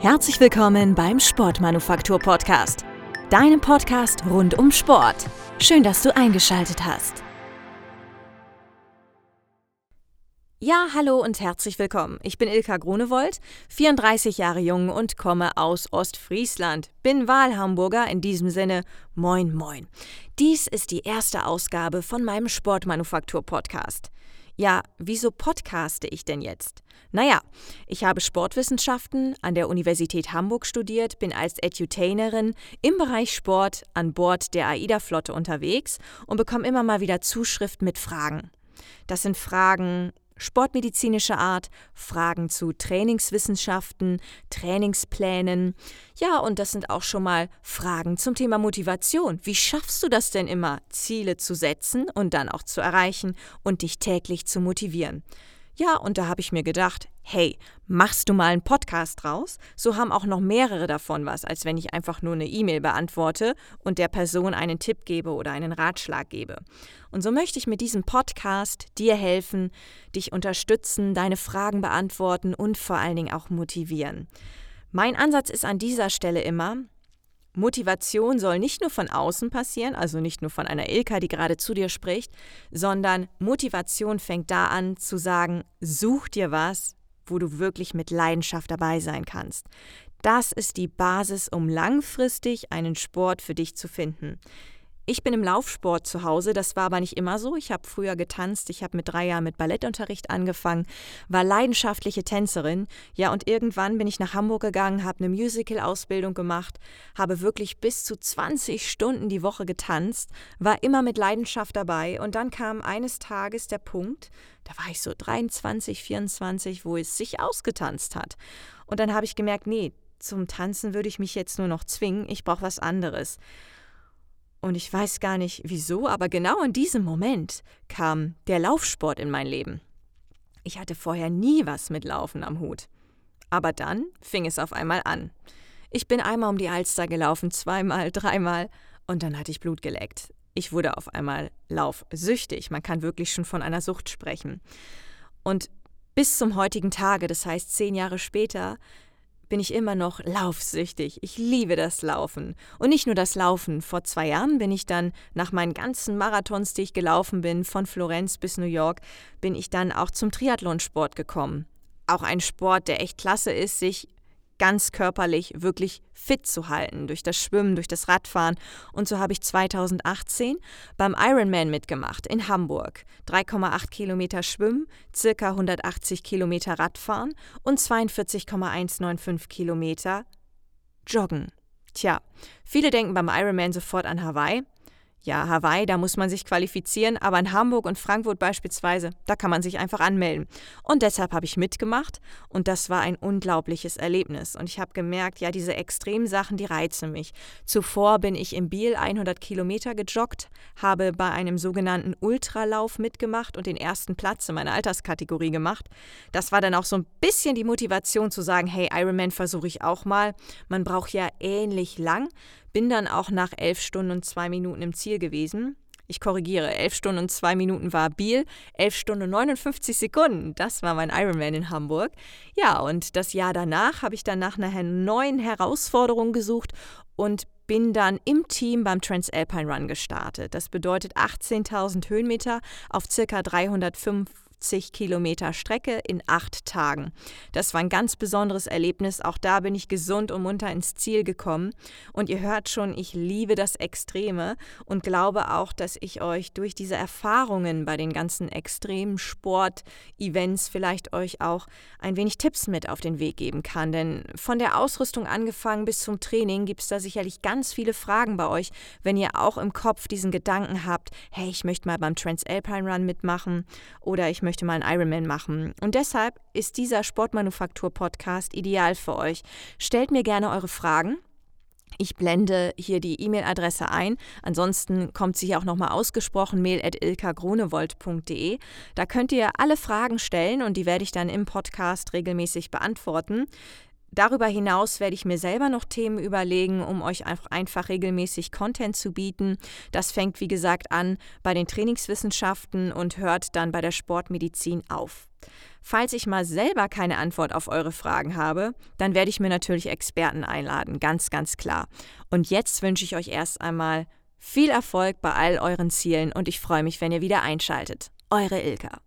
Herzlich willkommen beim Sportmanufaktur Podcast, deinem Podcast rund um Sport. Schön, dass du eingeschaltet hast. Ja, hallo und herzlich willkommen. Ich bin Ilka Grunewold, 34 Jahre jung und komme aus Ostfriesland. Bin Wahlhamburger, in diesem Sinne Moin Moin. Dies ist die erste Ausgabe von meinem Sportmanufaktur Podcast. Ja, wieso podcaste ich denn jetzt? Naja, ich habe Sportwissenschaften an der Universität Hamburg studiert, bin als Edutainerin im Bereich Sport an Bord der AIDA-Flotte unterwegs und bekomme immer mal wieder Zuschriften mit Fragen. Das sind Fragen sportmedizinischer Art, Fragen zu Trainingswissenschaften, Trainingsplänen. Ja, und das sind auch schon mal Fragen zum Thema Motivation. Wie schaffst du das denn immer, Ziele zu setzen und dann auch zu erreichen und dich täglich zu motivieren? Ja, und da habe ich mir gedacht, hey, machst du mal einen Podcast draus? So haben auch noch mehrere davon was, als wenn ich einfach nur eine E-Mail beantworte und der Person einen Tipp gebe oder einen Ratschlag gebe. Und so möchte ich mit diesem Podcast dir helfen, dich unterstützen, deine Fragen beantworten und vor allen Dingen auch motivieren. Mein Ansatz ist an dieser Stelle immer, Motivation soll nicht nur von außen passieren, also nicht nur von einer Ilka, die gerade zu dir spricht, sondern Motivation fängt da an zu sagen, such dir was, wo du wirklich mit Leidenschaft dabei sein kannst. Das ist die Basis, um langfristig einen Sport für dich zu finden. Ich bin im Laufsport zu Hause, das war aber nicht immer so. Ich habe früher getanzt, ich habe mit drei Jahren mit Ballettunterricht angefangen, war leidenschaftliche Tänzerin. Ja, und irgendwann bin ich nach Hamburg gegangen, habe eine Musical-Ausbildung gemacht, habe wirklich bis zu 20 Stunden die Woche getanzt, war immer mit Leidenschaft dabei. Und dann kam eines Tages der Punkt, da war ich so 23, 24, wo es sich ausgetanzt hat. Und dann habe ich gemerkt, nee, zum Tanzen würde ich mich jetzt nur noch zwingen, ich brauche was anderes. Und ich weiß gar nicht wieso, aber genau in diesem Moment kam der Laufsport in mein Leben. Ich hatte vorher nie was mit Laufen am Hut. Aber dann fing es auf einmal an. Ich bin einmal um die Alster gelaufen, zweimal, dreimal, und dann hatte ich Blut geleckt. Ich wurde auf einmal laufsüchtig. Man kann wirklich schon von einer Sucht sprechen. Und bis zum heutigen Tage, das heißt zehn Jahre später, bin ich immer noch laufsüchtig. Ich liebe das Laufen. Und nicht nur das Laufen. Vor zwei Jahren bin ich dann nach meinen ganzen Marathons, die ich gelaufen bin, von Florenz bis New York, bin ich dann auch zum Triathlonsport gekommen. Auch ein Sport, der echt klasse ist, sich ganz körperlich wirklich fit zu halten, durch das Schwimmen, durch das Radfahren. Und so habe ich 2018 beim Ironman mitgemacht in Hamburg. 3,8 Kilometer Schwimmen, circa 180 Kilometer Radfahren und 42,195 Kilometer Joggen. Tja, viele denken beim Ironman sofort an Hawaii. Ja, Hawaii, da muss man sich qualifizieren, aber in Hamburg und Frankfurt beispielsweise, da kann man sich einfach anmelden. Und deshalb habe ich mitgemacht und das war ein unglaubliches Erlebnis. Und ich habe gemerkt, ja, diese Extremsachen, die reizen mich. Zuvor bin ich im Biel 100 Kilometer gejoggt, habe bei einem sogenannten Ultralauf mitgemacht und den ersten Platz in meiner Alterskategorie gemacht. Das war dann auch so ein bisschen die Motivation zu sagen, hey, Ironman versuche ich auch mal. Man braucht ja ähnlich lang. Bin dann auch nach elf Stunden und zwei Minuten im Ziel gewesen. Ich korrigiere, elf Stunden und zwei Minuten war Biel, elf Stunden und 59 Sekunden. Das war mein Ironman in Hamburg. Ja, und das Jahr danach habe ich dann nach einer neuen Herausforderung gesucht und bin dann im Team beim Transalpine Run gestartet. Das bedeutet 18.000 Höhenmeter auf circa 305 70 Kilometer Strecke in acht Tagen. Das war ein ganz besonderes Erlebnis. Auch da bin ich gesund und munter ins Ziel gekommen. Und ihr hört schon, ich liebe das Extreme und glaube auch, dass ich euch durch diese Erfahrungen bei den ganzen extremen Sport-Events vielleicht euch auch ein wenig Tipps mit auf den Weg geben kann. Denn von der Ausrüstung angefangen bis zum Training gibt es da sicherlich ganz viele Fragen bei euch, wenn ihr auch im Kopf diesen Gedanken habt, hey, ich möchte mal beim Transalpine Run mitmachen oder ich möchte möchte mal einen Ironman machen. Und deshalb ist dieser Sportmanufaktur-Podcast ideal für euch. Stellt mir gerne eure Fragen. Ich blende hier die E-Mail-Adresse ein. Ansonsten kommt sie hier auch nochmal ausgesprochen, mail at ilkagronewold.de. Da könnt ihr alle Fragen stellen und die werde ich dann im Podcast regelmäßig beantworten. Darüber hinaus werde ich mir selber noch Themen überlegen, um euch einfach regelmäßig Content zu bieten. Das fängt, wie gesagt, an bei den Trainingswissenschaften und hört dann bei der Sportmedizin auf. Falls ich mal selber keine Antwort auf eure Fragen habe, dann werde ich mir natürlich Experten einladen, ganz, ganz klar. Und jetzt wünsche ich euch erst einmal viel Erfolg bei all euren Zielen und ich freue mich, wenn ihr wieder einschaltet. Eure Ilka.